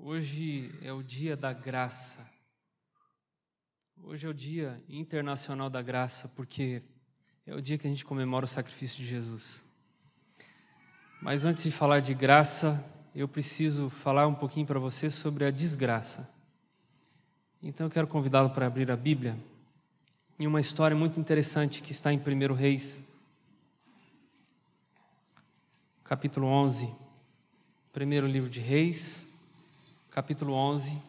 Hoje é o dia da graça. Hoje é o dia internacional da graça, porque é o dia que a gente comemora o sacrifício de Jesus. Mas antes de falar de graça, eu preciso falar um pouquinho para você sobre a desgraça. Então eu quero convidá-lo para abrir a Bíblia em uma história muito interessante que está em 1 Reis, capítulo 11. Primeiro livro de Reis, capítulo 11.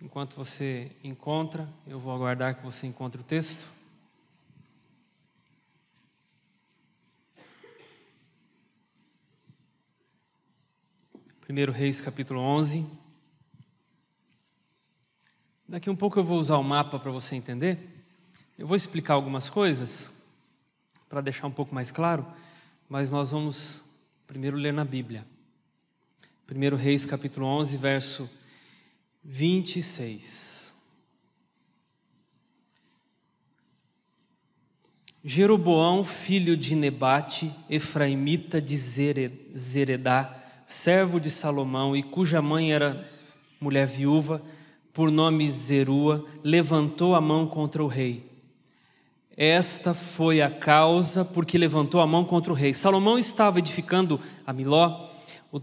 Enquanto você encontra, eu vou aguardar que você encontre o texto. Primeiro Reis, capítulo 11. Daqui um pouco eu vou usar o mapa para você entender. Eu vou explicar algumas coisas para deixar um pouco mais claro, mas nós vamos primeiro ler na Bíblia. 1 Reis capítulo 11, verso 26. Jeroboão, filho de Nebate, efraimita de Zeredá, servo de Salomão, e cuja mãe era mulher viúva, por nome Zerua, levantou a mão contra o rei. Esta foi a causa porque levantou a mão contra o rei. Salomão estava edificando a Miló,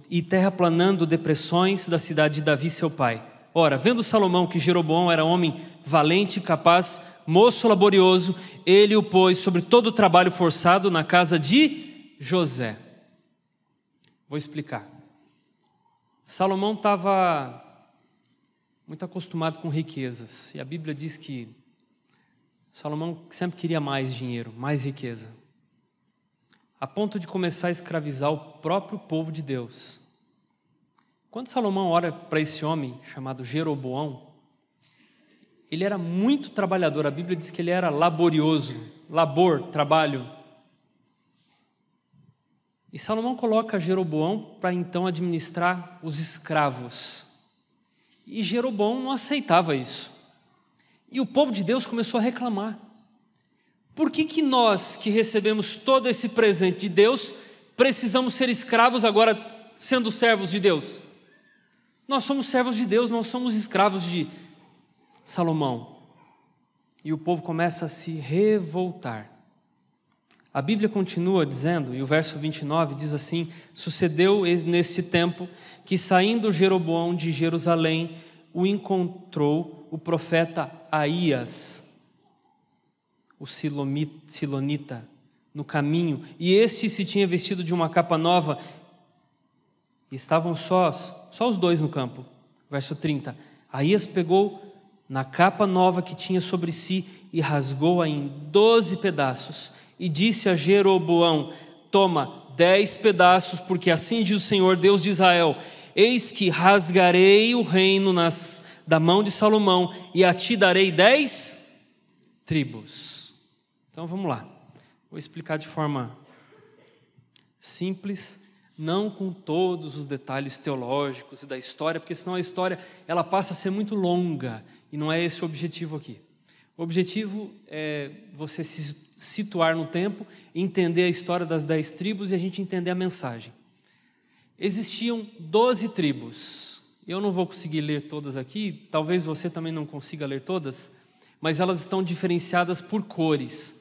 e terraplanando depressões da cidade de Davi, seu pai. Ora, vendo Salomão que Jeroboão era homem valente, capaz, moço laborioso, ele o pôs sobre todo o trabalho forçado na casa de José. Vou explicar. Salomão estava muito acostumado com riquezas, e a Bíblia diz que Salomão sempre queria mais dinheiro, mais riqueza a ponto de começar a escravizar o próprio povo de Deus. Quando Salomão olha para esse homem chamado Jeroboão, ele era muito trabalhador, a Bíblia diz que ele era laborioso, labor, trabalho. E Salomão coloca Jeroboão para então administrar os escravos. E Jeroboão não aceitava isso. E o povo de Deus começou a reclamar. Por que, que nós, que recebemos todo esse presente de Deus, precisamos ser escravos agora, sendo servos de Deus? Nós somos servos de Deus, nós somos escravos de Salomão. E o povo começa a se revoltar. A Bíblia continua dizendo, e o verso 29 diz assim: Sucedeu nesse tempo que, saindo Jeroboão de Jerusalém, o encontrou o profeta Aías, o Silonita no caminho, e este se tinha vestido de uma capa nova, e estavam sós, só os dois no campo. Verso 30. Aías pegou na capa nova que tinha sobre si e rasgou-a em doze pedaços, e disse a Jeroboão: Toma dez pedaços, porque assim diz o Senhor, Deus de Israel: Eis que rasgarei o reino nas, da mão de Salomão, e a ti darei dez tribos. Então vamos lá. Vou explicar de forma simples, não com todos os detalhes teológicos e da história, porque senão a história ela passa a ser muito longa e não é esse o objetivo aqui. O objetivo é você se situar no tempo, entender a história das dez tribos e a gente entender a mensagem. Existiam doze tribos. Eu não vou conseguir ler todas aqui, talvez você também não consiga ler todas, mas elas estão diferenciadas por cores.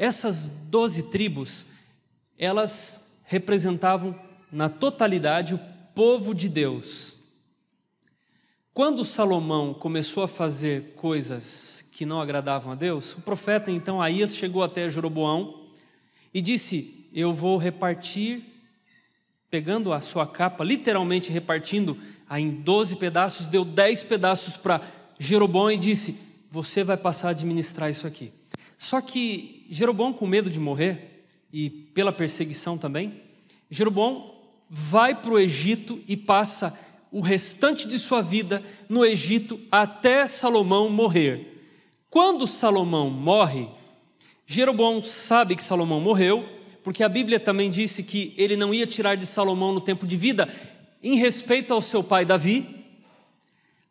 Essas doze tribos, elas representavam na totalidade o povo de Deus. Quando Salomão começou a fazer coisas que não agradavam a Deus, o profeta então Aías chegou até Jeroboão e disse: Eu vou repartir, pegando a sua capa, literalmente repartindo a em doze pedaços, deu dez pedaços para Jeroboão e disse: Você vai passar a administrar isso aqui. Só que Jeroboão, com medo de morrer e pela perseguição também, Jeroboão vai para o Egito e passa o restante de sua vida no Egito até Salomão morrer. Quando Salomão morre, Jeroboão sabe que Salomão morreu, porque a Bíblia também disse que ele não ia tirar de Salomão no tempo de vida, em respeito ao seu pai Davi.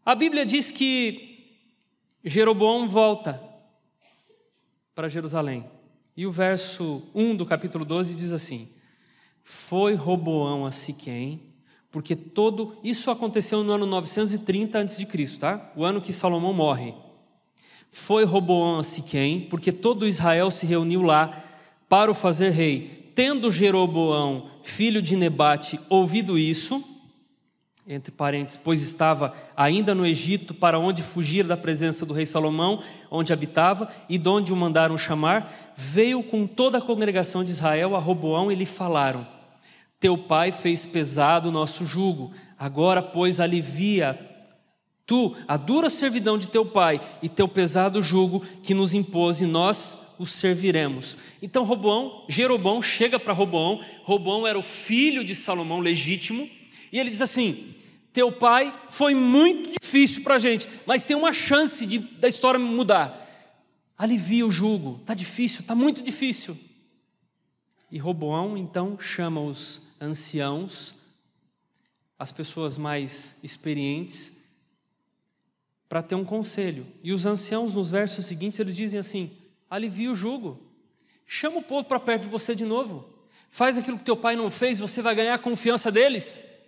A Bíblia diz que Jeroboão volta para Jerusalém. E o verso 1 do capítulo 12 diz assim: Foi Roboão a Siquém, Porque todo isso aconteceu no ano 930 a.C., tá? O ano que Salomão morre. Foi Roboão a Siquém, porque todo Israel se reuniu lá para o fazer rei. Tendo Jeroboão, filho de Nebate, ouvido isso, entre parênteses, pois estava ainda no Egito, para onde fugir da presença do rei Salomão, onde habitava, e de onde o mandaram chamar, veio com toda a congregação de Israel a Roboão e lhe falaram: Teu pai fez pesado o nosso jugo, agora, pois, alivia tu a dura servidão de teu pai e teu pesado jugo que nos impôs, e nós o serviremos. Então Roboão, Jeroboão chega para Roboão, Roboão era o filho de Salomão legítimo, e ele diz assim: teu pai foi muito difícil para a gente, mas tem uma chance de, da história mudar. Alivia o jugo, está difícil, está muito difícil. E Roboão então chama os anciãos, as pessoas mais experientes, para ter um conselho. E os anciãos, nos versos seguintes, eles dizem assim: alivia o jugo, chama o povo para perto de você de novo, faz aquilo que teu pai não fez, você vai ganhar a confiança deles.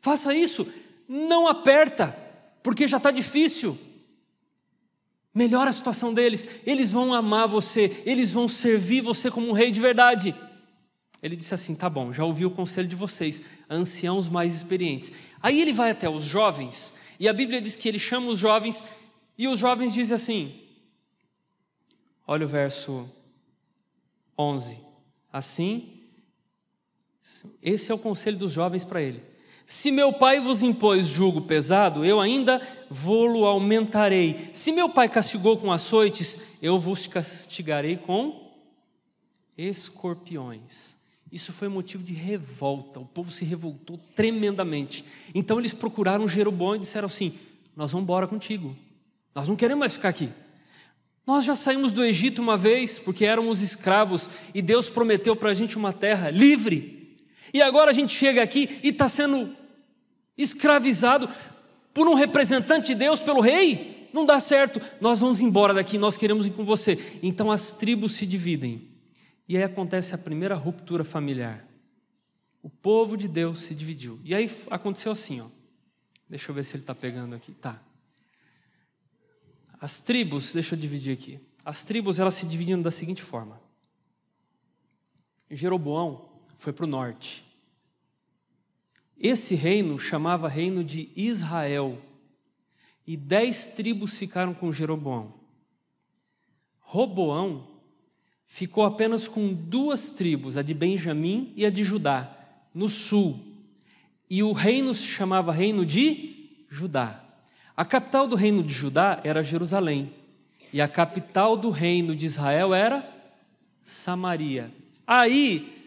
Faça isso. Não aperta, porque já está difícil. Melhora a situação deles. Eles vão amar você, eles vão servir você como um rei de verdade. Ele disse assim: tá bom, já ouvi o conselho de vocês, anciãos mais experientes. Aí ele vai até os jovens, e a Bíblia diz que ele chama os jovens, e os jovens dizem assim: olha o verso 11. Assim, esse é o conselho dos jovens para ele. Se meu pai vos impôs jugo pesado, eu ainda vou-lo aumentarei. Se meu pai castigou com açoites, eu vos castigarei com escorpiões. Isso foi motivo de revolta. O povo se revoltou tremendamente. Então eles procuraram Jeroboão e disseram assim: Nós vamos embora contigo. Nós não queremos mais ficar aqui. Nós já saímos do Egito uma vez porque éramos escravos e Deus prometeu para a gente uma terra livre. E agora a gente chega aqui e está sendo escravizado por um representante de Deus, pelo rei, não dá certo, nós vamos embora daqui, nós queremos ir com você. Então as tribos se dividem. E aí acontece a primeira ruptura familiar. O povo de Deus se dividiu. E aí aconteceu assim, ó. Deixa eu ver se ele está pegando aqui. Tá. As tribos, deixa eu dividir aqui. As tribos elas se dividiram da seguinte forma. Jeroboão foi para o norte. Esse reino chamava reino de Israel, e dez tribos ficaram com Jeroboão. Roboão ficou apenas com duas tribos, a de Benjamim e a de Judá, no sul, e o reino se chamava Reino de Judá. A capital do reino de Judá era Jerusalém, e a capital do reino de Israel era Samaria. Aí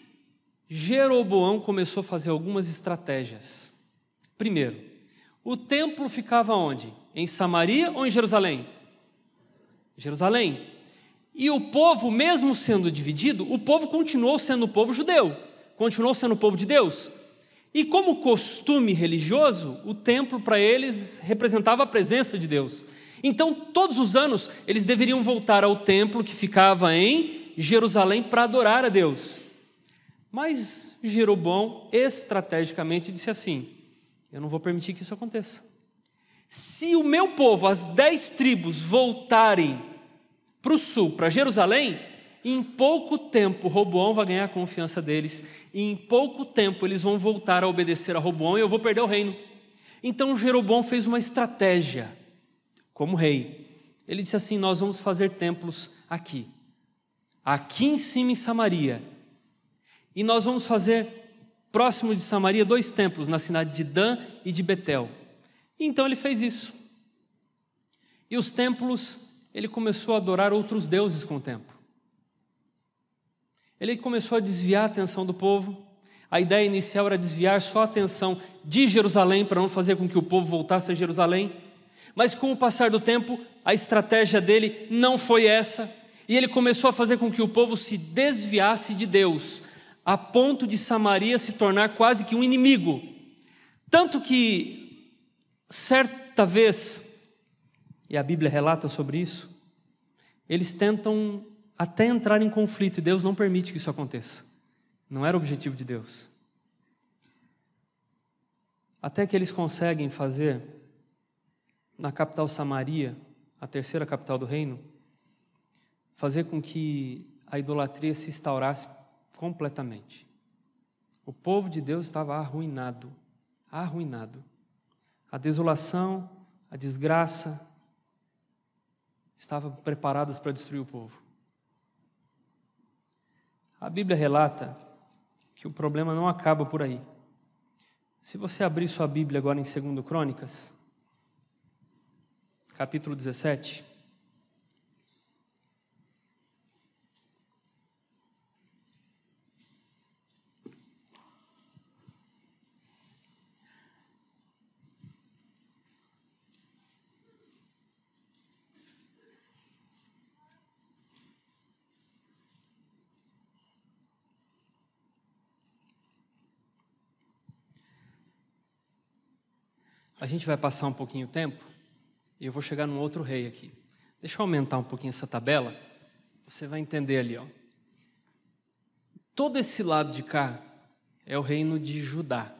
Jeroboão começou a fazer algumas estratégias. Primeiro, o templo ficava onde? Em Samaria ou em Jerusalém? Jerusalém. E o povo, mesmo sendo dividido, o povo continuou sendo o povo judeu, continuou sendo o povo de Deus. E como costume religioso, o templo para eles representava a presença de Deus. Então, todos os anos, eles deveriam voltar ao templo que ficava em Jerusalém para adorar a Deus. Mas Jeroboão estrategicamente disse assim: Eu não vou permitir que isso aconteça. Se o meu povo, as dez tribos, voltarem para o sul, para Jerusalém, em pouco tempo Roboão vai ganhar a confiança deles, e em pouco tempo eles vão voltar a obedecer a Roboão e eu vou perder o reino. Então Jeroboão fez uma estratégia como rei. Ele disse assim: Nós vamos fazer templos aqui, aqui em cima em Samaria, e nós vamos fazer, próximo de Samaria, dois templos, na cidade de Dan e de Betel. E então ele fez isso. E os templos, ele começou a adorar outros deuses com o tempo. Ele começou a desviar a atenção do povo. A ideia inicial era desviar só a atenção de Jerusalém, para não fazer com que o povo voltasse a Jerusalém. Mas com o passar do tempo, a estratégia dele não foi essa, e ele começou a fazer com que o povo se desviasse de Deus, a ponto de Samaria se tornar quase que um inimigo. Tanto que, certa vez, e a Bíblia relata sobre isso, eles tentam até entrar em conflito e Deus não permite que isso aconteça. Não era o objetivo de Deus. até que eles conseguem fazer na capital Samaria, a terceira capital do reino, fazer com que a idolatria se instaurasse completamente. O povo de Deus estava arruinado, arruinado. A desolação, a desgraça estavam preparadas para destruir o povo. A Bíblia relata que o problema não acaba por aí. Se você abrir sua Bíblia agora em 2 Crônicas, capítulo 17. A gente vai passar um pouquinho o tempo e eu vou chegar num outro rei aqui. Deixa eu aumentar um pouquinho essa tabela, você vai entender ali, ó. Todo esse lado de cá é o reino de Judá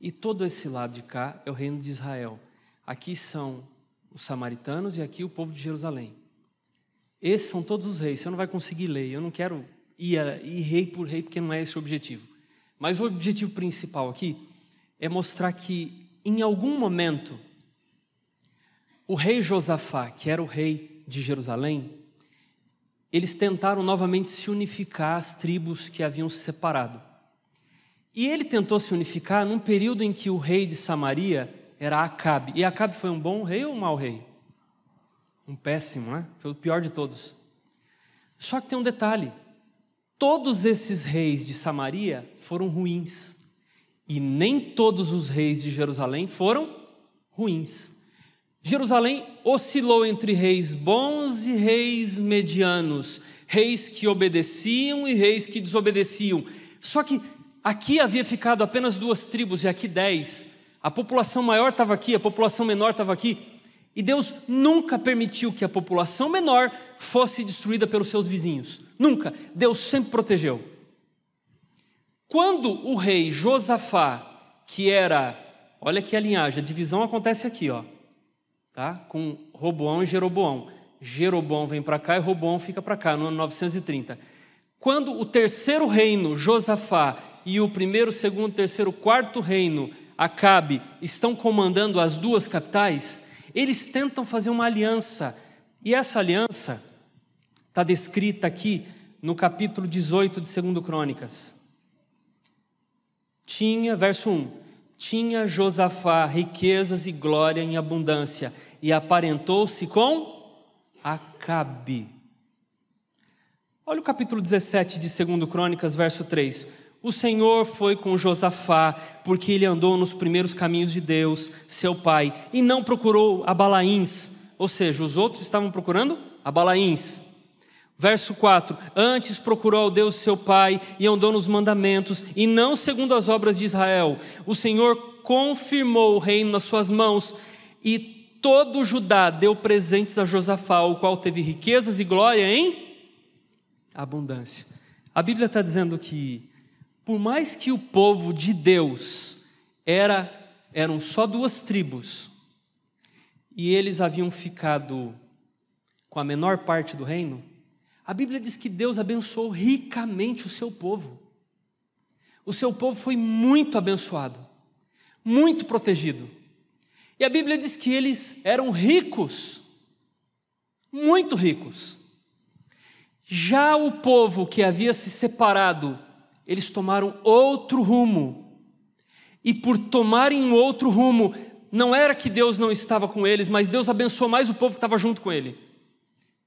e todo esse lado de cá é o reino de Israel. Aqui são os samaritanos e aqui o povo de Jerusalém. Esses são todos os reis. Você não vai conseguir ler. Eu não quero ir, ir rei por rei porque não é esse o objetivo. Mas o objetivo principal aqui é mostrar que em algum momento, o rei Josafá, que era o rei de Jerusalém, eles tentaram novamente se unificar às tribos que haviam se separado. E ele tentou se unificar num período em que o rei de Samaria era Acabe. E Acabe foi um bom rei ou um mau rei? Um péssimo, né? Foi o pior de todos. Só que tem um detalhe: todos esses reis de Samaria foram ruins. E nem todos os reis de Jerusalém foram ruins. Jerusalém oscilou entre reis bons e reis medianos, reis que obedeciam e reis que desobedeciam. Só que aqui havia ficado apenas duas tribos e aqui dez. A população maior estava aqui, a população menor estava aqui. E Deus nunca permitiu que a população menor fosse destruída pelos seus vizinhos. Nunca. Deus sempre protegeu. Quando o rei Josafá, que era, olha aqui a linhagem, a divisão acontece aqui, ó, tá? Com Roboão e Jeroboão. Jeroboão vem para cá e Roboão fica para cá, no ano 930. Quando o terceiro reino, Josafá, e o primeiro, segundo, terceiro, quarto reino, Acabe, estão comandando as duas capitais, eles tentam fazer uma aliança. E essa aliança está descrita aqui no capítulo 18 de 2 Crônicas. Tinha, verso 1: Tinha Josafá riquezas e glória em abundância, e aparentou-se com Acabe. Olha o capítulo 17 de 2 Crônicas, verso 3. O Senhor foi com Josafá, porque ele andou nos primeiros caminhos de Deus, seu pai, e não procurou Abalaíns, ou seja, os outros estavam procurando Abalaíns. Verso 4: Antes procurou ao Deus seu pai e andou nos mandamentos, e não segundo as obras de Israel. O Senhor confirmou o reino nas suas mãos, e todo o Judá deu presentes a Josafá, o qual teve riquezas e glória em abundância. A Bíblia está dizendo que, por mais que o povo de Deus era, eram só duas tribos, e eles haviam ficado com a menor parte do reino, a Bíblia diz que Deus abençoou ricamente o seu povo. O seu povo foi muito abençoado, muito protegido. E a Bíblia diz que eles eram ricos, muito ricos. Já o povo que havia se separado, eles tomaram outro rumo. E por tomarem outro rumo, não era que Deus não estava com eles, mas Deus abençoou mais o povo que estava junto com ele.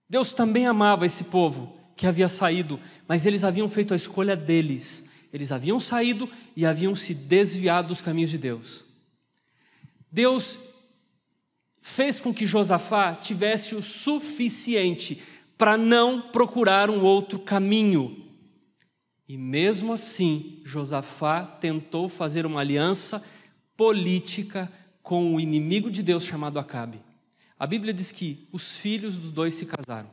Deus também amava esse povo que havia saído, mas eles haviam feito a escolha deles. Eles haviam saído e haviam se desviado dos caminhos de Deus. Deus fez com que Josafá tivesse o suficiente para não procurar um outro caminho. E mesmo assim, Josafá tentou fazer uma aliança política com o inimigo de Deus chamado Acabe. A Bíblia diz que os filhos dos dois se casaram.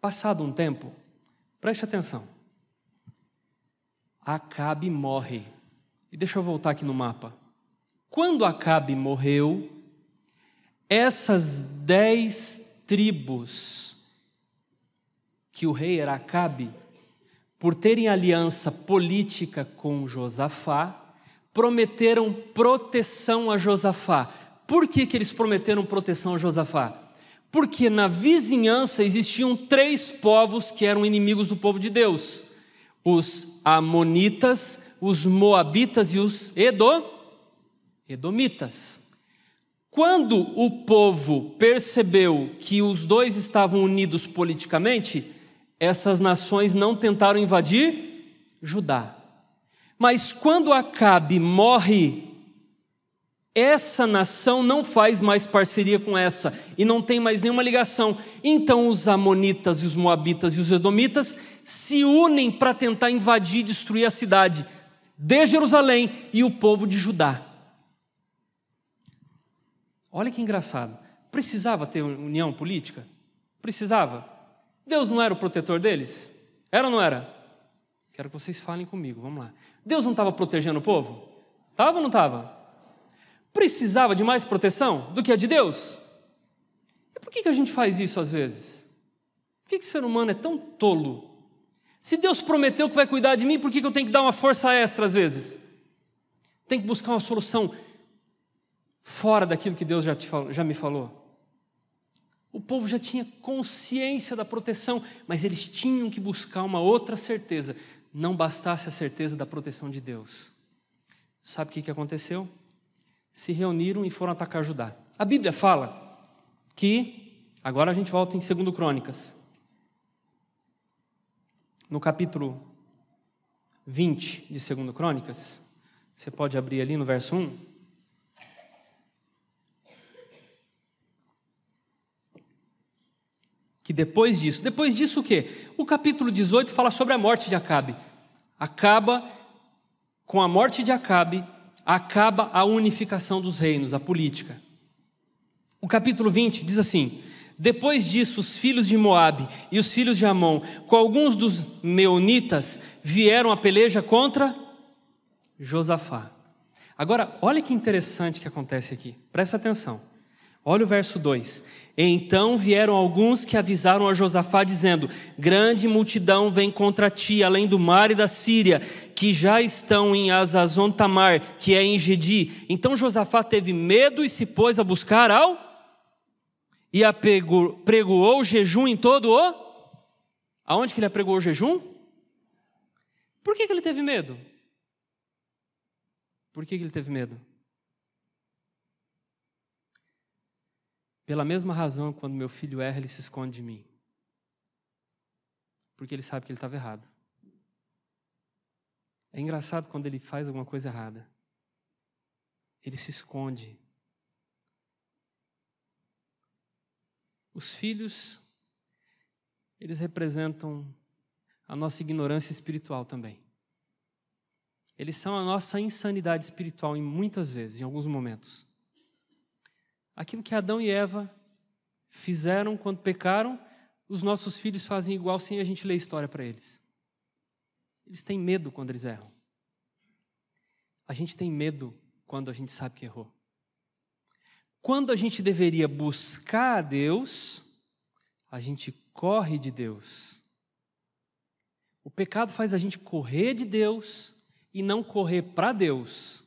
Passado um tempo, preste atenção. Acabe morre. E deixa eu voltar aqui no mapa. Quando Acabe morreu, essas dez tribos que o rei era Acabe, por terem aliança política com Josafá, prometeram proteção a Josafá. Por que, que eles prometeram proteção a Josafá? Porque na vizinhança existiam três povos que eram inimigos do povo de Deus: os Amonitas, os Moabitas e os Edo, Edomitas. Quando o povo percebeu que os dois estavam unidos politicamente, essas nações não tentaram invadir Judá. Mas quando Acabe morre, essa nação não faz mais parceria com essa e não tem mais nenhuma ligação. Então os Amonitas e os Moabitas e os Edomitas se unem para tentar invadir e destruir a cidade de Jerusalém e o povo de Judá. Olha que engraçado. Precisava ter união política? Precisava. Deus não era o protetor deles? Era ou não era? Quero que vocês falem comigo, vamos lá. Deus não estava protegendo o povo? Estava ou não estava? Precisava de mais proteção do que a de Deus? E por que, que a gente faz isso às vezes? Por que, que o ser humano é tão tolo? Se Deus prometeu que vai cuidar de mim, por que, que eu tenho que dar uma força extra às vezes? Tem que buscar uma solução fora daquilo que Deus já, te já me falou. O povo já tinha consciência da proteção, mas eles tinham que buscar uma outra certeza. Não bastasse a certeza da proteção de Deus. Sabe o que aconteceu? Se reuniram e foram atacar Judá. A Bíblia fala que, agora a gente volta em 2 Crônicas, no capítulo 20 de 2 Crônicas, você pode abrir ali no verso 1. que depois disso, depois disso o quê? O capítulo 18 fala sobre a morte de Acabe. Acaba com a morte de Acabe, acaba a unificação dos reinos, a política. O capítulo 20 diz assim: Depois disso, os filhos de Moabe e os filhos de Amon, com alguns dos meunitas, vieram a peleja contra Josafá. Agora, olha que interessante que acontece aqui. Presta atenção. Olha o verso 2. Então vieram alguns que avisaram a Josafá, dizendo: Grande multidão vem contra ti, além do mar e da Síria, que já estão em Azazon Tamar, que é em Gedi. Então Josafá teve medo e se pôs a buscar ao. E apregoou jejum em todo o. Aonde que ele apregou o jejum? Por que, que ele teve medo? Por que, que ele teve medo? Pela mesma razão, quando meu filho erra, ele se esconde de mim. Porque ele sabe que ele estava errado. É engraçado quando ele faz alguma coisa errada. Ele se esconde. Os filhos, eles representam a nossa ignorância espiritual também. Eles são a nossa insanidade espiritual em muitas vezes, em alguns momentos aquilo que Adão e Eva fizeram quando pecaram, os nossos filhos fazem igual sem a gente ler história para eles. Eles têm medo quando eles erram. A gente tem medo quando a gente sabe que errou. Quando a gente deveria buscar a Deus, a gente corre de Deus. O pecado faz a gente correr de Deus e não correr para Deus.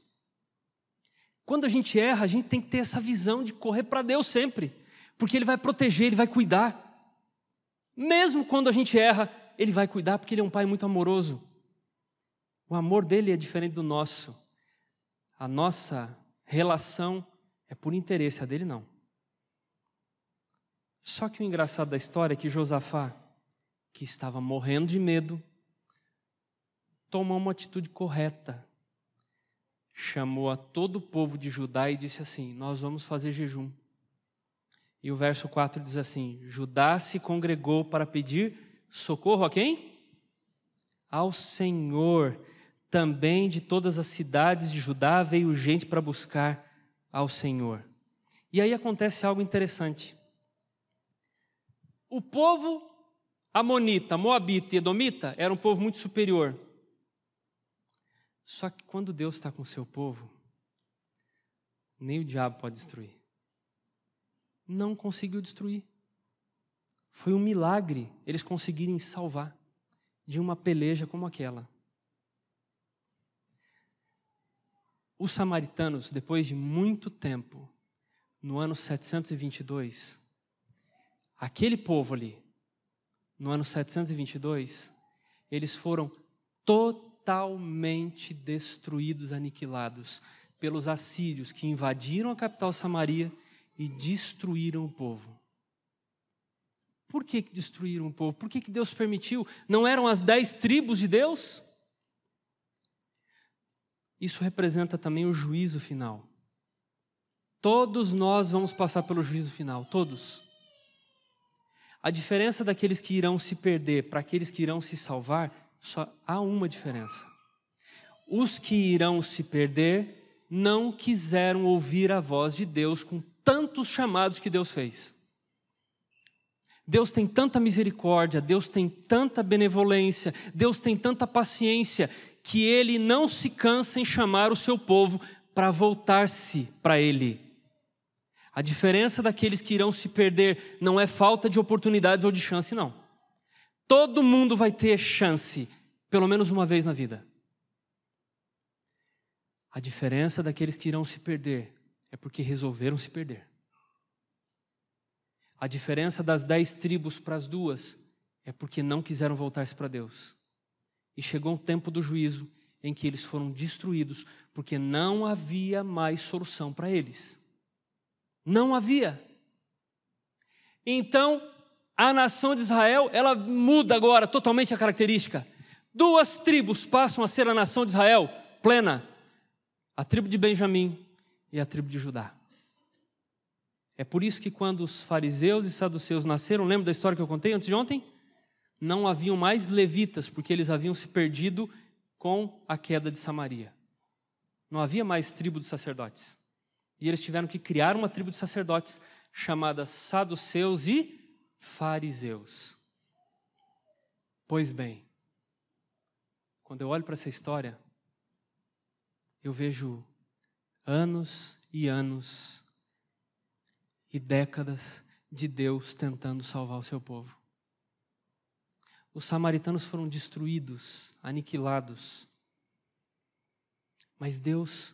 Quando a gente erra, a gente tem que ter essa visão de correr para Deus sempre, porque Ele vai proteger, Ele vai cuidar. Mesmo quando a gente erra, Ele vai cuidar, porque Ele é um Pai muito amoroso. O amor dele é diferente do nosso. A nossa relação é por interesse, a dele não. Só que o engraçado da história é que Josafá, que estava morrendo de medo, tomou uma atitude correta chamou a todo o povo de Judá e disse assim: Nós vamos fazer jejum. E o verso 4 diz assim: Judá se congregou para pedir socorro a quem? Ao Senhor. Também de todas as cidades de Judá veio gente para buscar ao Senhor. E aí acontece algo interessante. O povo Amonita, Moabita e Edomita era um povo muito superior. Só que quando Deus está com o seu povo, nem o diabo pode destruir. Não conseguiu destruir. Foi um milagre eles conseguirem salvar de uma peleja como aquela. Os samaritanos, depois de muito tempo, no ano 722, aquele povo ali, no ano 722, eles foram totalmente destruídos, aniquilados pelos assírios que invadiram a capital Samaria e destruíram o povo. Por que, que destruíram o povo? Por que, que Deus permitiu? Não eram as dez tribos de Deus? Isso representa também o juízo final. Todos nós vamos passar pelo juízo final, todos. A diferença daqueles que irão se perder para aqueles que irão se salvar, só há uma diferença. Os que irão se perder não quiseram ouvir a voz de Deus com tantos chamados que Deus fez. Deus tem tanta misericórdia, Deus tem tanta benevolência, Deus tem tanta paciência, que Ele não se cansa em chamar o seu povo para voltar-se para Ele. A diferença daqueles que irão se perder não é falta de oportunidades ou de chance, não. Todo mundo vai ter chance, pelo menos uma vez na vida. A diferença daqueles que irão se perder é porque resolveram se perder. A diferença das dez tribos para as duas é porque não quiseram voltar-se para Deus. E chegou o tempo do juízo em que eles foram destruídos, porque não havia mais solução para eles. Não havia. Então, a nação de Israel, ela muda agora totalmente a característica. Duas tribos passam a ser a nação de Israel plena: a tribo de Benjamim e a tribo de Judá. É por isso que quando os fariseus e saduceus nasceram, lembra da história que eu contei antes de ontem? Não haviam mais levitas, porque eles haviam se perdido com a queda de Samaria. Não havia mais tribo de sacerdotes. E eles tiveram que criar uma tribo de sacerdotes chamada Saduceus e Fariseus. Pois bem, quando eu olho para essa história, eu vejo anos e anos e décadas de Deus tentando salvar o seu povo. Os samaritanos foram destruídos, aniquilados. Mas Deus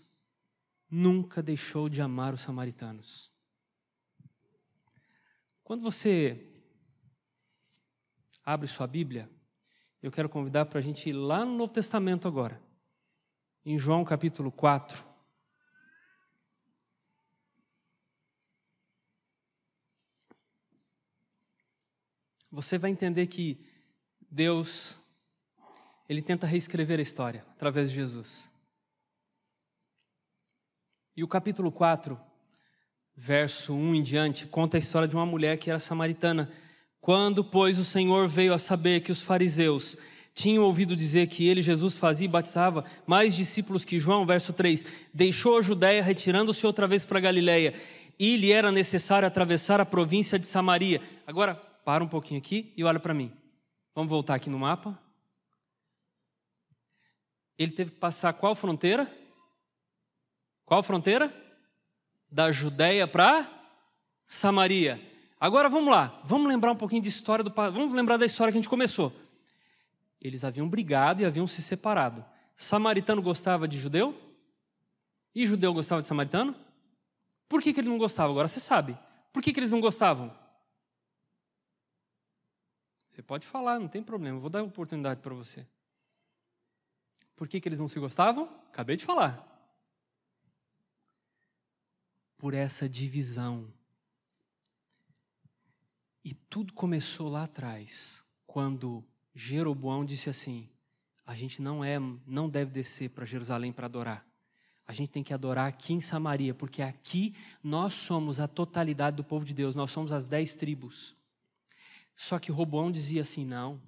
nunca deixou de amar os samaritanos. Quando você abre sua Bíblia, eu quero convidar para a gente ir lá no Novo Testamento agora, em João capítulo 4. Você vai entender que Deus, Ele tenta reescrever a história através de Jesus. E o capítulo 4, verso 1 em diante, conta a história de uma mulher que era samaritana. Quando, pois, o Senhor veio a saber que os fariseus tinham ouvido dizer que ele, Jesus, fazia e batizava mais discípulos que João, verso 3, deixou a Judéia, retirando-se outra vez para Galiléia, e lhe era necessário atravessar a província de Samaria. Agora, para um pouquinho aqui e olha para mim. Vamos voltar aqui no mapa. Ele teve que passar qual fronteira? Qual fronteira? Da Judéia para Samaria. Agora vamos lá, vamos lembrar um pouquinho de história do vamos lembrar da história que a gente começou. Eles haviam brigado e haviam se separado. Samaritano gostava de judeu? E judeu gostava de samaritano? Por que, que ele não gostava? Agora você sabe. Por que, que eles não gostavam? Você pode falar, não tem problema, vou dar oportunidade para você. Por que, que eles não se gostavam? Acabei de falar por essa divisão. E tudo começou lá atrás, quando Jeroboão disse assim: a gente não é, não deve descer para Jerusalém para adorar. A gente tem que adorar aqui em Samaria, porque aqui nós somos a totalidade do povo de Deus, nós somos as dez tribos. Só que Roboão dizia assim: não,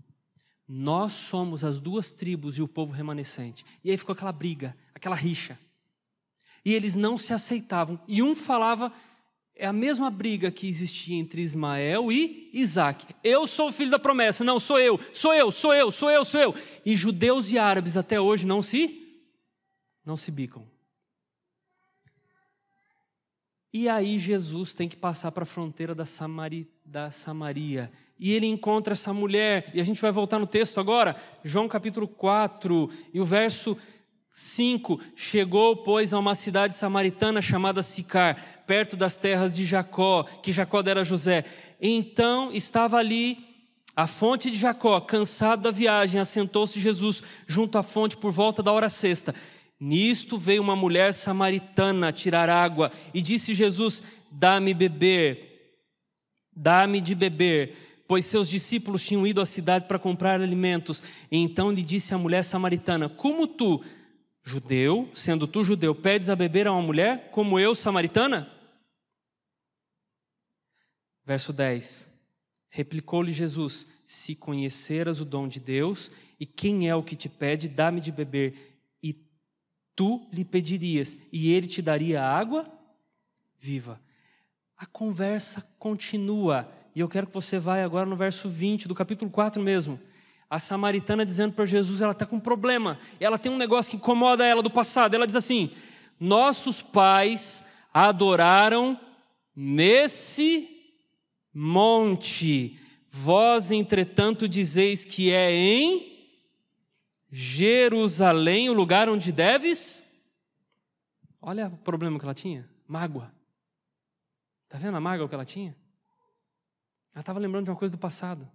nós somos as duas tribos e o povo remanescente. E aí ficou aquela briga, aquela rixa e eles não se aceitavam. E um falava, é a mesma briga que existia entre Ismael e Isaac. Eu sou o filho da promessa, não, sou eu, sou eu, sou eu, sou eu, sou eu. E judeus e árabes até hoje não se não se bicam. E aí Jesus tem que passar para a fronteira da, Samari, da Samaria. E ele encontra essa mulher, e a gente vai voltar no texto agora, João capítulo 4, e o verso 5: Chegou, pois, a uma cidade samaritana chamada Sicar, perto das terras de Jacó, que Jacó dera a José. Então estava ali a fonte de Jacó, cansado da viagem, assentou-se Jesus junto à fonte por volta da hora sexta. Nisto veio uma mulher samaritana tirar água e disse Jesus: Dá-me beber, dá-me de beber, pois seus discípulos tinham ido à cidade para comprar alimentos. E então lhe disse a mulher samaritana: Como tu, judeu, sendo tu judeu, pedes a beber a uma mulher como eu, samaritana? Verso 10: Replicou-lhe Jesus: Se conheceras o dom de Deus e quem é o que te pede, dá-me de beber tu lhe pedirias e ele te daria água viva. A conversa continua. E eu quero que você vá agora no verso 20 do capítulo 4 mesmo. A samaritana dizendo para Jesus, ela está com um problema. Ela tem um negócio que incomoda ela do passado. Ela diz assim: Nossos pais adoraram nesse monte. Vós, entretanto, dizeis que é em Jerusalém, o lugar onde deves. Olha o problema que ela tinha: mágoa. Está vendo a mágoa que ela tinha? Ela estava lembrando de uma coisa do passado.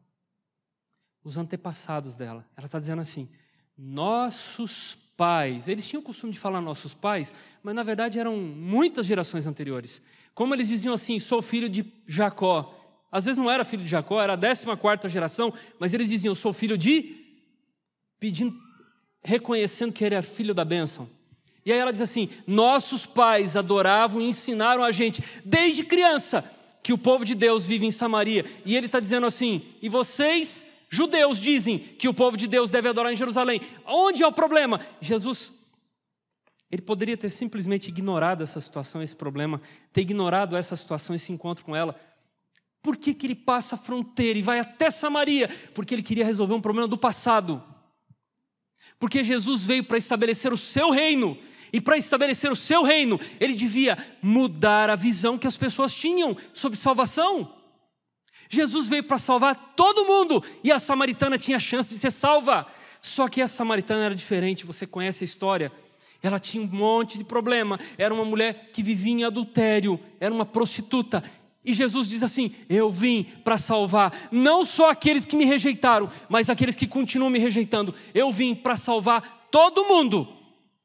Os antepassados dela. Ela está dizendo assim: nossos pais. Eles tinham o costume de falar nossos pais, mas na verdade eram muitas gerações anteriores. Como eles diziam assim: sou filho de Jacó. Às vezes não era filho de Jacó, era a 14 quarta geração, mas eles diziam: sou filho de. pedindo reconhecendo que ele era filho da bênção. E aí ela diz assim: nossos pais adoravam e ensinaram a gente, desde criança, que o povo de Deus vive em Samaria. E ele está dizendo assim: e vocês, judeus, dizem que o povo de Deus deve adorar em Jerusalém. Onde é o problema? Jesus, ele poderia ter simplesmente ignorado essa situação, esse problema, ter ignorado essa situação, esse encontro com ela. Por que, que ele passa a fronteira e vai até Samaria? Porque ele queria resolver um problema do passado. Porque Jesus veio para estabelecer o seu reino. E para estabelecer o seu reino, ele devia mudar a visão que as pessoas tinham sobre salvação. Jesus veio para salvar todo mundo e a samaritana tinha chance de ser salva. Só que a samaritana era diferente, você conhece a história. Ela tinha um monte de problema. Era uma mulher que vivia em adultério, era uma prostituta. E Jesus diz assim: Eu vim para salvar não só aqueles que me rejeitaram, mas aqueles que continuam me rejeitando. Eu vim para salvar todo mundo.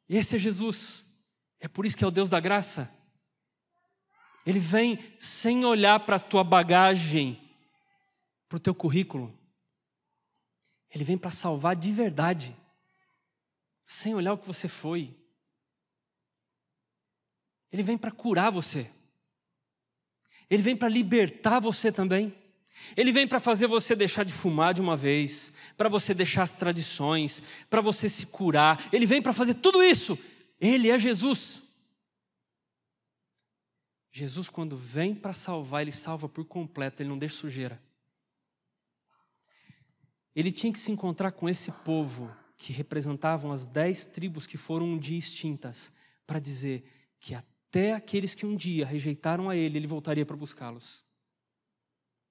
Esse é Jesus. É por isso que é o Deus da graça. Ele vem sem olhar para a tua bagagem, para o teu currículo. Ele vem para salvar de verdade, sem olhar o que você foi. Ele vem para curar você. Ele vem para libertar você também. Ele vem para fazer você deixar de fumar de uma vez, para você deixar as tradições, para você se curar. Ele vem para fazer tudo isso. Ele é Jesus. Jesus, quando vem para salvar, ele salva por completo, ele não deixa sujeira. Ele tinha que se encontrar com esse povo que representavam as dez tribos que foram um dia extintas, para dizer que até aqueles que um dia rejeitaram a ele, ele voltaria para buscá-los.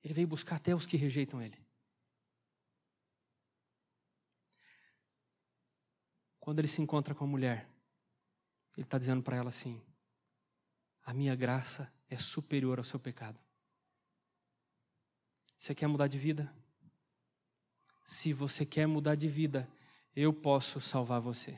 Ele veio buscar até os que rejeitam ele. Quando ele se encontra com a mulher, ele está dizendo para ela assim: A minha graça é superior ao seu pecado. Você quer mudar de vida? Se você quer mudar de vida, eu posso salvar você.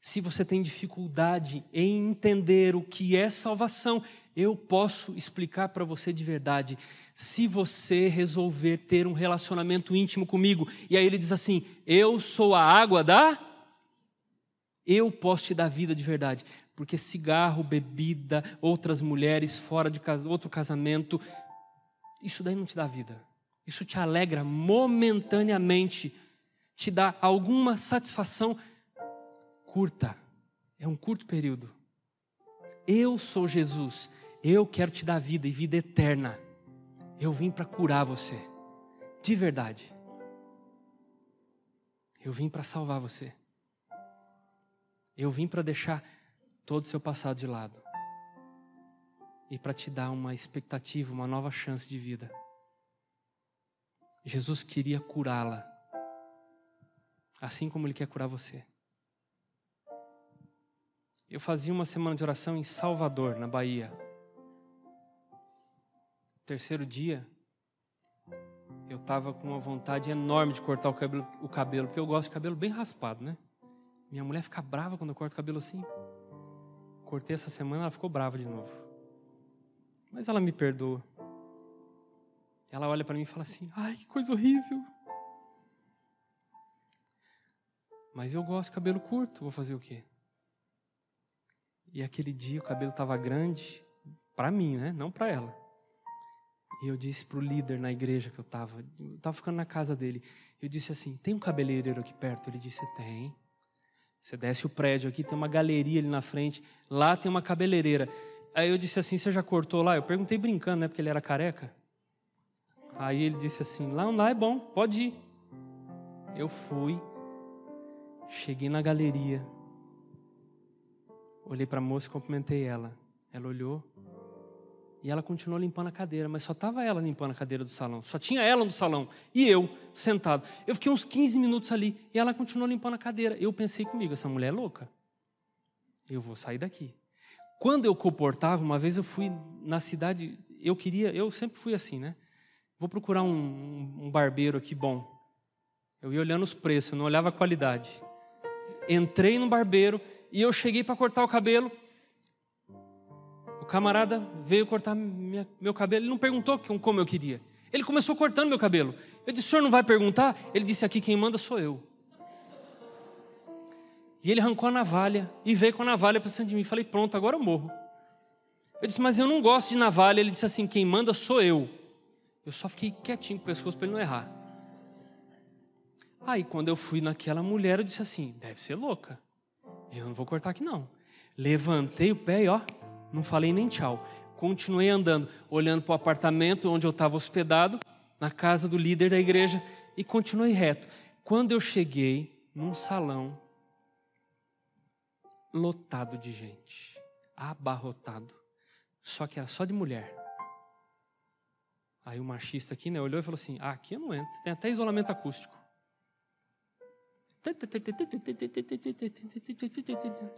Se você tem dificuldade em entender o que é salvação, eu posso explicar para você de verdade. Se você resolver ter um relacionamento íntimo comigo, e aí ele diz assim: Eu sou a água da. Eu posso te dar vida de verdade. Porque cigarro, bebida, outras mulheres fora de casa, outro casamento, isso daí não te dá vida. Isso te alegra momentaneamente, te dá alguma satisfação curta, é um curto período. Eu sou Jesus, eu quero te dar vida e vida eterna. Eu vim para curar você, de verdade. Eu vim para salvar você. Eu vim para deixar todo o seu passado de lado e para te dar uma expectativa, uma nova chance de vida. Jesus queria curá-la, assim como Ele quer curar você. Eu fazia uma semana de oração em Salvador, na Bahia. Terceiro dia, eu estava com uma vontade enorme de cortar o cabelo, o cabelo, porque eu gosto de cabelo bem raspado, né? Minha mulher fica brava quando eu corto o cabelo assim. Cortei essa semana, ela ficou brava de novo. Mas ela me perdoa. Ela olha para mim e fala assim: ai, que coisa horrível. Mas eu gosto de cabelo curto, vou fazer o quê? E aquele dia o cabelo estava grande, para mim, né? Não para ela. E eu disse para o líder na igreja que eu estava, eu estava ficando na casa dele. Eu disse assim: tem um cabeleireiro aqui perto? Ele disse: tem. Você desce o prédio aqui, tem uma galeria ali na frente, lá tem uma cabeleireira. Aí eu disse assim: você já cortou lá? Eu perguntei brincando, né? Porque ele era careca. Aí ele disse assim: lá, lá é bom, pode ir. Eu fui, cheguei na galeria, olhei para a moça e cumprimentei ela. Ela olhou e ela continuou limpando a cadeira, mas só estava ela limpando a cadeira do salão. Só tinha ela no salão e eu sentado. Eu fiquei uns 15 minutos ali e ela continuou limpando a cadeira. Eu pensei comigo: essa mulher é louca. Eu vou sair daqui. Quando eu comportava, uma vez eu fui na cidade, eu queria, eu sempre fui assim, né? Vou procurar um, um barbeiro aqui bom. Eu ia olhando os preços, eu não olhava a qualidade. Entrei no barbeiro e eu cheguei para cortar o cabelo. O camarada veio cortar minha, meu cabelo, ele não perguntou como eu queria. Ele começou cortando meu cabelo. Eu disse: o senhor não vai perguntar? Ele disse: aqui quem manda sou eu. E ele arrancou a navalha e veio com a navalha para cima de mim. Falei: pronto, agora eu morro. Eu disse: mas eu não gosto de navalha. Ele disse assim: quem manda sou eu. Eu só fiquei quietinho com o pescoço para ele não errar. Aí, quando eu fui naquela mulher, eu disse assim: deve ser louca. Eu não vou cortar aqui não. Levantei o pé e ó, não falei nem tchau. Continuei andando, olhando para o apartamento onde eu estava hospedado, na casa do líder da igreja, e continuei reto. Quando eu cheguei num salão lotado de gente, abarrotado, só que era só de mulher. Aí o machista aqui né, olhou e falou assim: ah, aqui eu não entro, tem até isolamento acústico.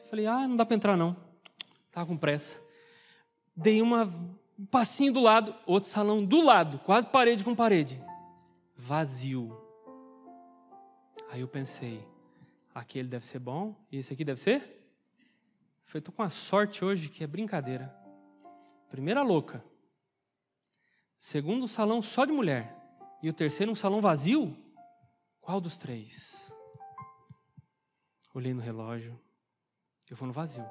Falei, ah, não dá para entrar não. Estava com pressa. Dei uma, um passinho do lado, outro salão do lado, quase parede com parede. Vazio. Aí eu pensei, aquele deve ser bom e esse aqui deve ser? Falei, estou com uma sorte hoje que é brincadeira. Primeira louca. Segundo salão só de mulher. E o terceiro um salão vazio? Qual dos três? Olhei no relógio. Eu vou no vazio.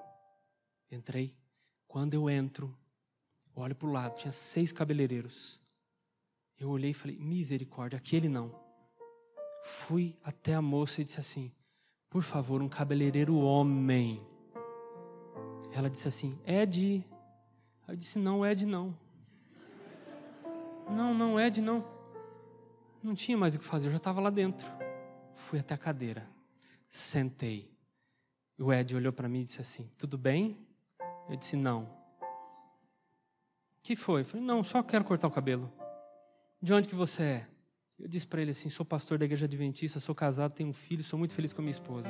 Entrei. Quando eu entro, olho para o lado, tinha seis cabeleireiros. Eu olhei e falei: misericórdia, aquele não. Fui até a moça e disse assim: por favor, um cabeleireiro homem. Ela disse assim: Ed. Eu disse: não, Ed não. Não, não, Ed não. Não tinha mais o que fazer, eu já estava lá dentro. Fui até a cadeira. Sentei. O Ed olhou para mim e disse assim: Tudo bem? Eu disse: Não. O que foi? Eu falei: Não, só quero cortar o cabelo. De onde que você é? Eu disse para ele assim: Sou pastor da igreja adventista, sou casado, tenho um filho, sou muito feliz com a minha esposa.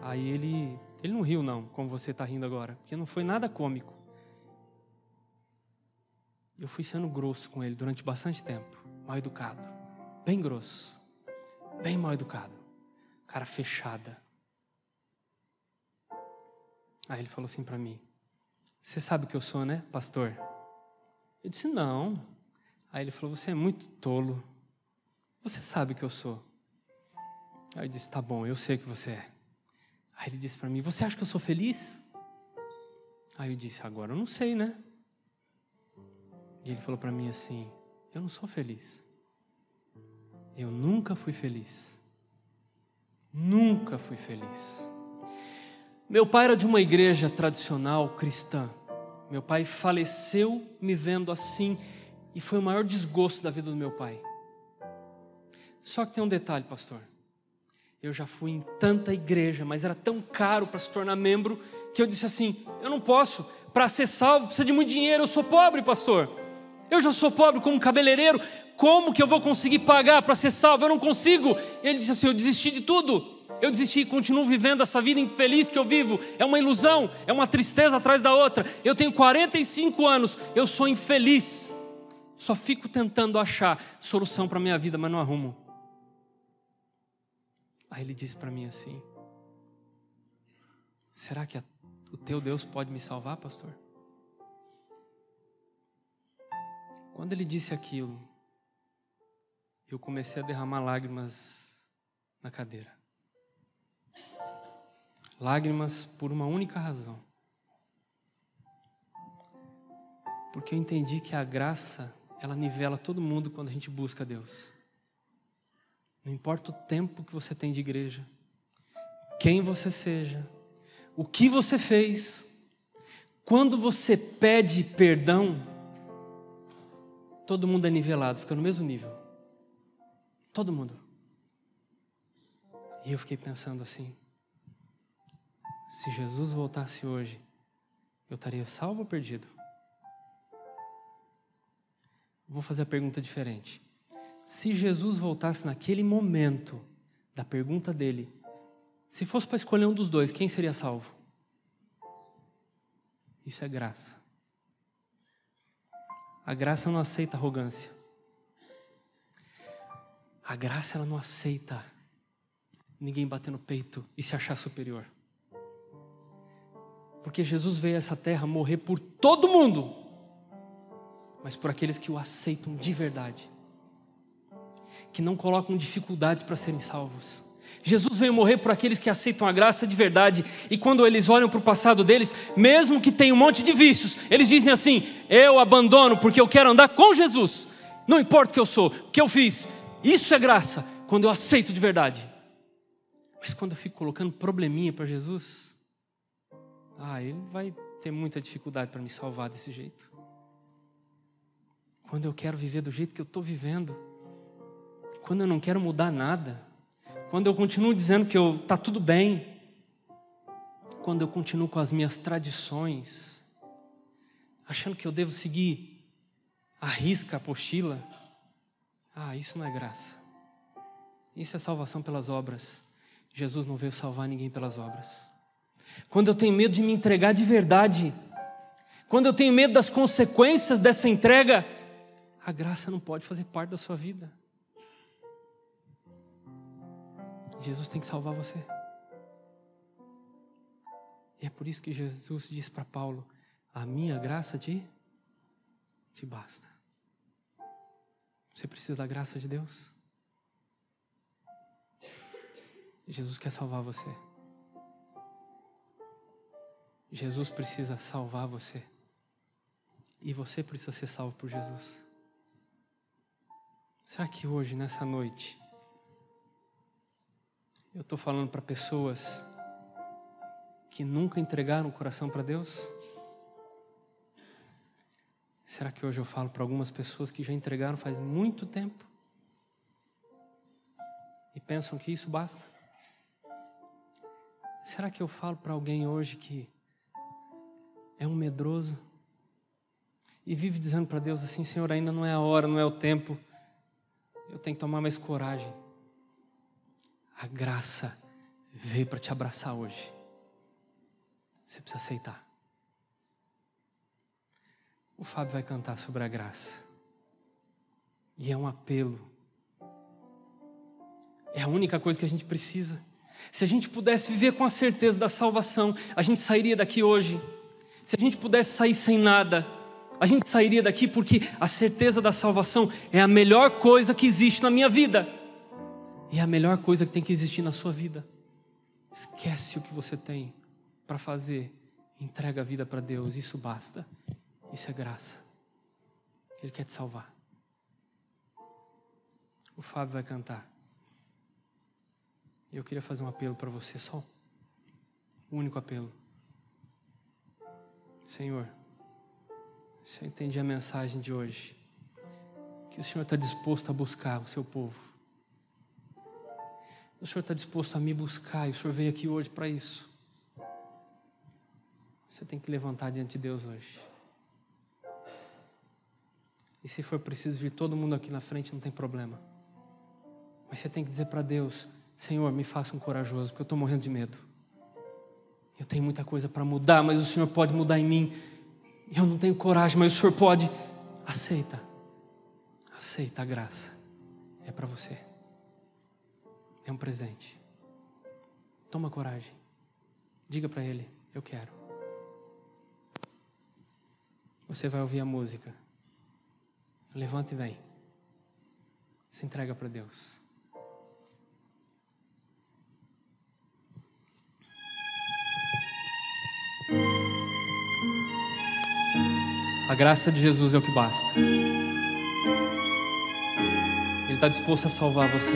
Aí ele, ele não riu não, como você está rindo agora, porque não foi nada cômico. Eu fui sendo grosso com ele durante bastante tempo, mal educado, bem grosso bem mal educado, cara fechada. Aí ele falou assim para mim: Você sabe o que eu sou, né, pastor? Eu disse: Não. Aí ele falou: Você é muito tolo. Você sabe o que eu sou. Aí eu disse: Tá bom, eu sei o que você é. Aí ele disse para mim: Você acha que eu sou feliz? Aí eu disse: Agora eu não sei, né? E ele falou para mim assim: Eu não sou feliz. Eu nunca fui feliz. Nunca fui feliz. Meu pai era de uma igreja tradicional cristã. Meu pai faleceu me vendo assim e foi o maior desgosto da vida do meu pai. Só que tem um detalhe, pastor. Eu já fui em tanta igreja, mas era tão caro para se tornar membro que eu disse assim: eu não posso. Para ser salvo precisa de muito dinheiro. Eu sou pobre, pastor. Eu já sou pobre como cabeleireiro. Como que eu vou conseguir pagar para ser salvo? Eu não consigo. Ele disse assim: eu desisti de tudo. Eu desisti e continuo vivendo essa vida infeliz que eu vivo. É uma ilusão, é uma tristeza atrás da outra. Eu tenho 45 anos, eu sou infeliz. Só fico tentando achar solução para a minha vida, mas não arrumo. Aí ele disse para mim assim: Será que o teu Deus pode me salvar, pastor? Quando ele disse aquilo, eu comecei a derramar lágrimas na cadeira. Lágrimas por uma única razão. Porque eu entendi que a graça, ela nivela todo mundo quando a gente busca Deus. Não importa o tempo que você tem de igreja, quem você seja, o que você fez, quando você pede perdão, todo mundo é nivelado, fica no mesmo nível. Todo mundo. E eu fiquei pensando assim: se Jesus voltasse hoje, eu estaria salvo ou perdido? Vou fazer a pergunta diferente. Se Jesus voltasse naquele momento da pergunta dele, se fosse para escolher um dos dois, quem seria salvo? Isso é graça. A graça não aceita arrogância. A graça ela não aceita ninguém bater no peito e se achar superior. Porque Jesus veio a essa terra morrer por todo mundo, mas por aqueles que o aceitam de verdade, que não colocam dificuldades para serem salvos. Jesus veio morrer por aqueles que aceitam a graça de verdade, e quando eles olham para o passado deles, mesmo que tenham um monte de vícios, eles dizem assim: Eu abandono porque eu quero andar com Jesus, não importa o que eu sou, o que eu fiz, isso é graça, quando eu aceito de verdade. Mas quando eu fico colocando probleminha para Jesus, ah, ele vai ter muita dificuldade para me salvar desse jeito. Quando eu quero viver do jeito que eu estou vivendo, quando eu não quero mudar nada, quando eu continuo dizendo que está tudo bem, quando eu continuo com as minhas tradições, achando que eu devo seguir a risca, a apostila, ah, isso não é graça. Isso é salvação pelas obras. Jesus não veio salvar ninguém pelas obras quando eu tenho medo de me entregar de verdade, quando eu tenho medo das consequências dessa entrega, a graça não pode fazer parte da sua vida. Jesus tem que salvar você. E é por isso que Jesus diz para Paulo: A minha graça te, te basta. Você precisa da graça de Deus. Jesus quer salvar você. Jesus precisa salvar você. E você precisa ser salvo por Jesus. Será que hoje, nessa noite, eu estou falando para pessoas que nunca entregaram o coração para Deus? Será que hoje eu falo para algumas pessoas que já entregaram faz muito tempo e pensam que isso basta? Será que eu falo para alguém hoje que é um medroso e vive dizendo para Deus assim: Senhor, ainda não é a hora, não é o tempo, eu tenho que tomar mais coragem. A graça veio para te abraçar hoje. Você precisa aceitar. O Fábio vai cantar sobre a graça. E é um apelo. É a única coisa que a gente precisa. Se a gente pudesse viver com a certeza da salvação, a gente sairia daqui hoje se a gente pudesse sair sem nada, a gente sairia daqui porque a certeza da salvação é a melhor coisa que existe na minha vida. E é a melhor coisa que tem que existir na sua vida. Esquece o que você tem para fazer. Entrega a vida para Deus. Isso basta. Isso é graça. Ele quer te salvar. O Fábio vai cantar. Eu queria fazer um apelo para você só. O único apelo. Senhor, se eu entendi a mensagem de hoje, que o Senhor está disposto a buscar o seu povo. O Senhor está disposto a me buscar e o Senhor veio aqui hoje para isso. Você tem que levantar diante de Deus hoje. E se for preciso vir todo mundo aqui na frente, não tem problema. Mas você tem que dizer para Deus: Senhor, me faça um corajoso, porque eu estou morrendo de medo. Eu tenho muita coisa para mudar, mas o Senhor pode mudar em mim. Eu não tenho coragem, mas o Senhor pode. Aceita. Aceita a graça. É para você. É um presente. Toma coragem. Diga para Ele: Eu quero. Você vai ouvir a música. Levanta e vem. Se entrega para Deus. A graça de Jesus é o que basta. Ele está disposto a salvar você.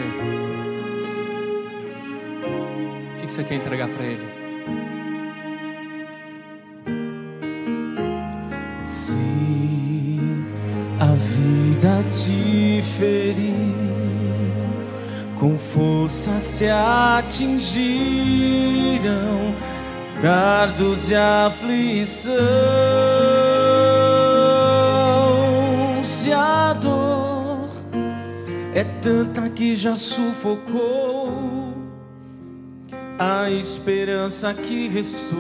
Que você quer entregar para Ele? Se a vida te ferir, com força se atingiram dardos de aflição. Se a dor é tanta que já sufocou a esperança que restou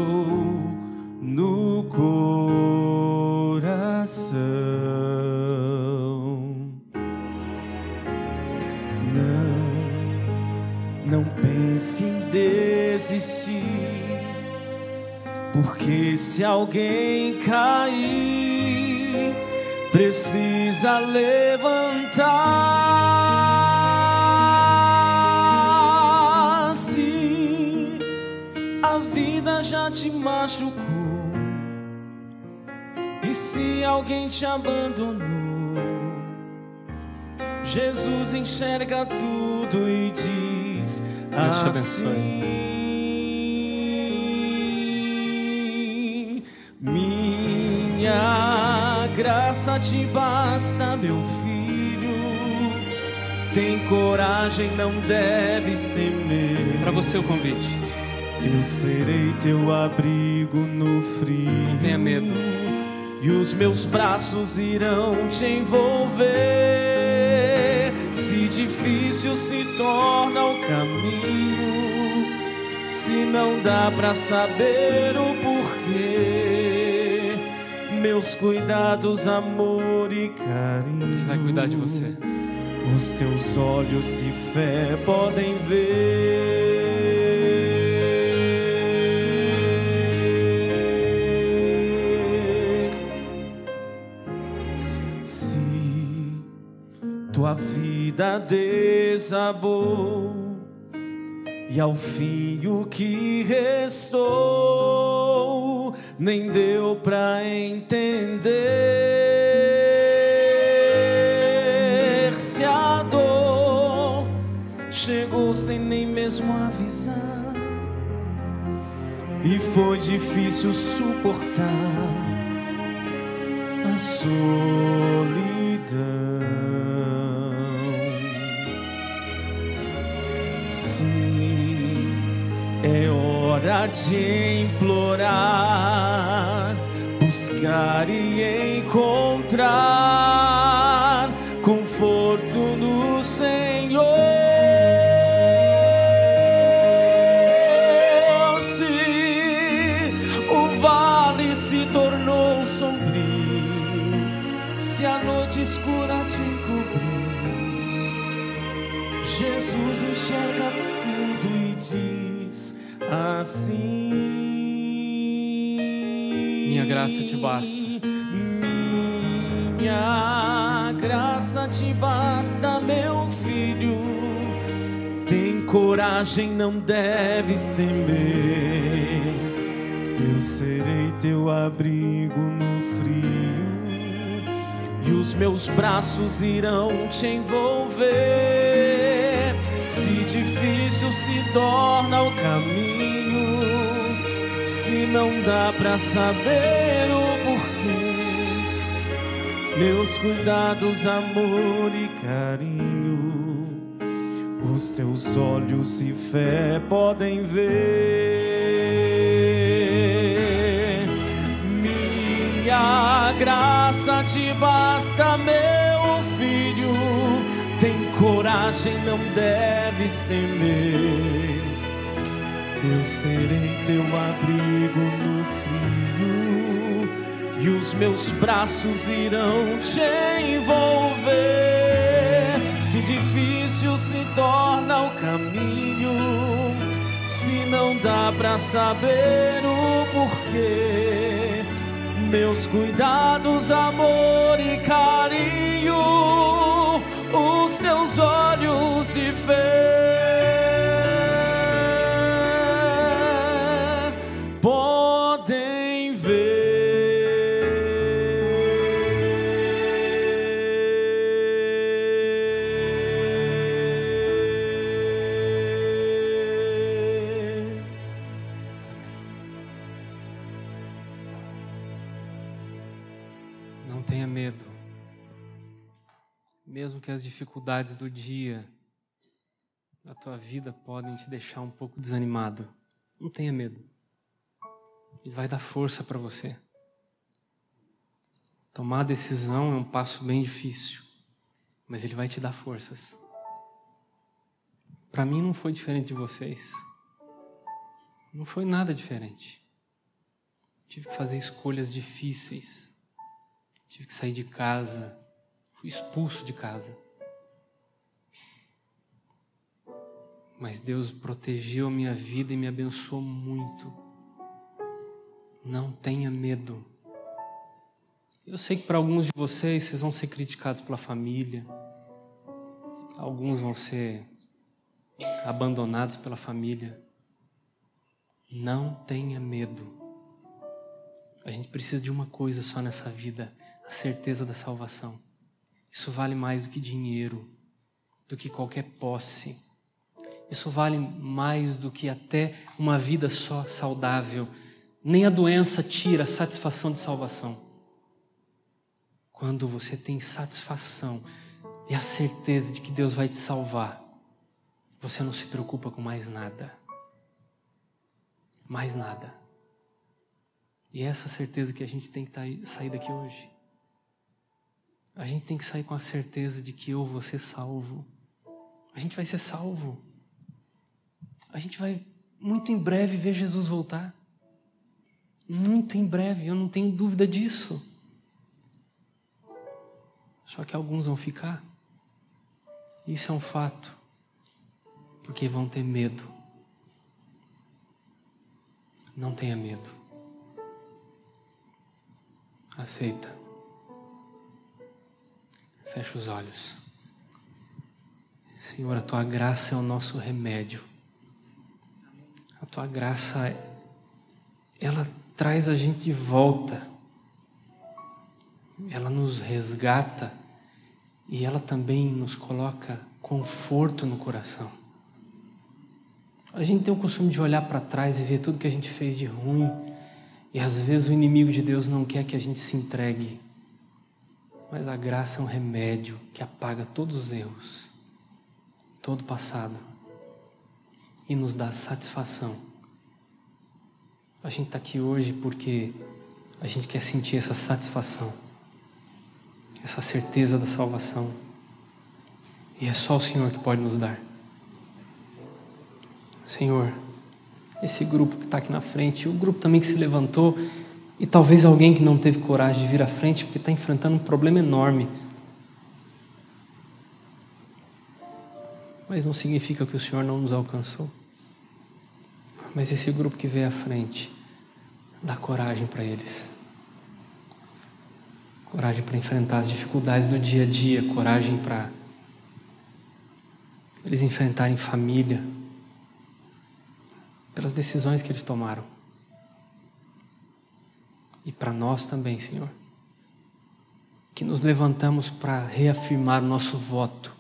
no coração. Não, não pense em desistir, porque se alguém cair, precisa levantar. Se alguém te abandonou, Jesus enxerga tudo e diz Deus assim: Minha graça te basta, meu filho. Tem coragem, não deves temer. Para você o convite. Eu serei teu abrigo no frio. Não tenha medo. E os meus braços irão te envolver. Se difícil se torna o caminho, se não dá pra saber o porquê, meus cuidados, amor e carinho. Ele vai cuidar de você. Os teus olhos de fé podem ver. Vida desabou e ao fim o que restou nem deu pra entender se a dor chegou sem nem mesmo avisar e foi difícil suportar a solidão. Hora de implorar, buscar e encontrar conforto no Senhor. Se o vale se tornou sombrio, se a noite escura te encobriu. Jesus enxerga tudo e diz assim: Minha graça te basta. Minha graça te basta, meu filho. Tem coragem, não deves temer. Eu serei teu abrigo no frio e os meus braços irão te envolver. Se difícil se torna o caminho, se não dá pra saber o porquê, meus cuidados, amor e carinho, os teus olhos e fé podem ver. Minha graça te basta. Tem coragem, não deves temer. Eu serei teu abrigo no frio, e os meus braços irão te envolver. Se difícil se torna o caminho, se não dá pra saber o porquê, meus cuidados, amor e carinho, os teus olhos e fé. Que as dificuldades do dia da tua vida podem te deixar um pouco desanimado, não tenha medo. Ele vai dar força para você. Tomar a decisão é um passo bem difícil, mas ele vai te dar forças. Para mim não foi diferente de vocês. Não foi nada diferente. Tive que fazer escolhas difíceis. Tive que sair de casa. Fui expulso de casa. Mas Deus protegeu a minha vida e me abençoou muito. Não tenha medo. Eu sei que para alguns de vocês, vocês vão ser criticados pela família. Alguns vão ser abandonados pela família. Não tenha medo. A gente precisa de uma coisa só nessa vida: a certeza da salvação. Isso vale mais do que dinheiro, do que qualquer posse. Isso vale mais do que até uma vida só saudável. Nem a doença tira a satisfação de salvação. Quando você tem satisfação e a certeza de que Deus vai te salvar, você não se preocupa com mais nada. Mais nada. E é essa certeza que a gente tem que tá sair daqui hoje. A gente tem que sair com a certeza de que eu vou ser salvo. A gente vai ser salvo. A gente vai muito em breve ver Jesus voltar. Muito em breve, eu não tenho dúvida disso. Só que alguns vão ficar. Isso é um fato. Porque vão ter medo. Não tenha medo. Aceita. Fecha os olhos. Senhor, a tua graça é o nosso remédio. Tua graça, ela traz a gente de volta. Ela nos resgata e ela também nos coloca conforto no coração. A gente tem o costume de olhar para trás e ver tudo que a gente fez de ruim, e às vezes o inimigo de Deus não quer que a gente se entregue. Mas a graça é um remédio que apaga todos os erros, todo o passado, e nos dá satisfação. A gente está aqui hoje porque a gente quer sentir essa satisfação, essa certeza da salvação. E é só o Senhor que pode nos dar. Senhor, esse grupo que está aqui na frente, o grupo também que se levantou, e talvez alguém que não teve coragem de vir à frente porque está enfrentando um problema enorme. Mas não significa que o Senhor não nos alcançou. Mas esse grupo que veio à frente, dá coragem para eles. Coragem para enfrentar as dificuldades do dia a dia, coragem para eles enfrentarem família, pelas decisões que eles tomaram. E para nós também, Senhor, que nos levantamos para reafirmar o nosso voto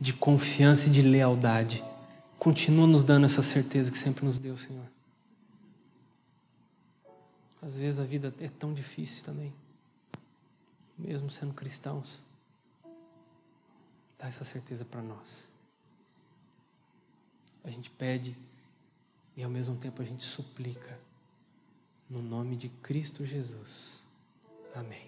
de confiança e de lealdade. Continua nos dando essa certeza que sempre nos deu, Senhor. Às vezes a vida é tão difícil também, mesmo sendo cristãos. Dá essa certeza para nós. a gente pede e ao mesmo tempo a gente suplica. No nome de Cristo Jesus. Amém.